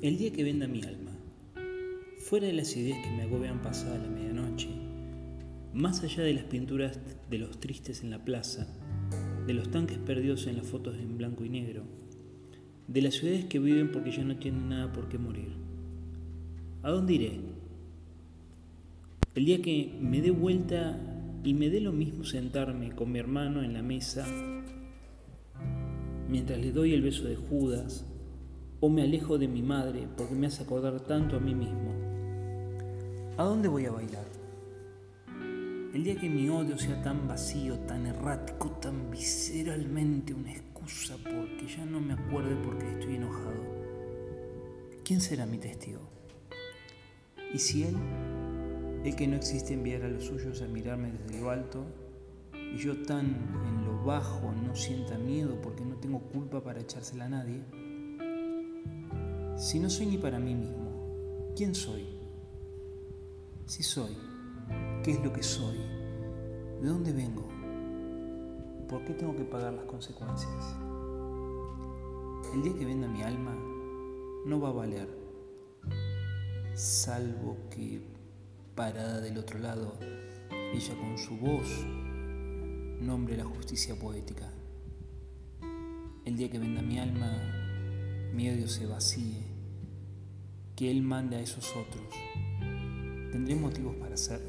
El día que venda mi alma, fuera de las ideas que me agobian pasada la medianoche, más allá de las pinturas de los tristes en la plaza, de los tanques perdidos en las fotos en blanco y negro, de las ciudades que viven porque ya no tienen nada por qué morir. ¿A dónde iré? El día que me dé vuelta y me dé lo mismo sentarme con mi hermano en la mesa mientras le doy el beso de Judas, o me alejo de mi madre porque me hace acordar tanto a mí mismo. ¿A dónde voy a bailar? El día que mi odio sea tan vacío, tan errático, tan visceralmente una excusa porque ya no me acuerde por qué estoy enojado, ¿quién será mi testigo? ¿Y si él, el que no existe, enviara a los suyos a mirarme desde lo alto y yo tan en lo bajo no sienta miedo porque no tengo culpa para echársela a nadie? Si no soy ni para mí mismo, ¿quién soy? Si soy, ¿qué es lo que soy? ¿De dónde vengo? ¿Por qué tengo que pagar las consecuencias? El día que venda mi alma no va a valer, salvo que parada del otro lado, ella con su voz nombre la justicia poética. El día que venda mi alma, mi odio se vacíe, que Él mande a esos otros. ¿Tendré motivos para ser?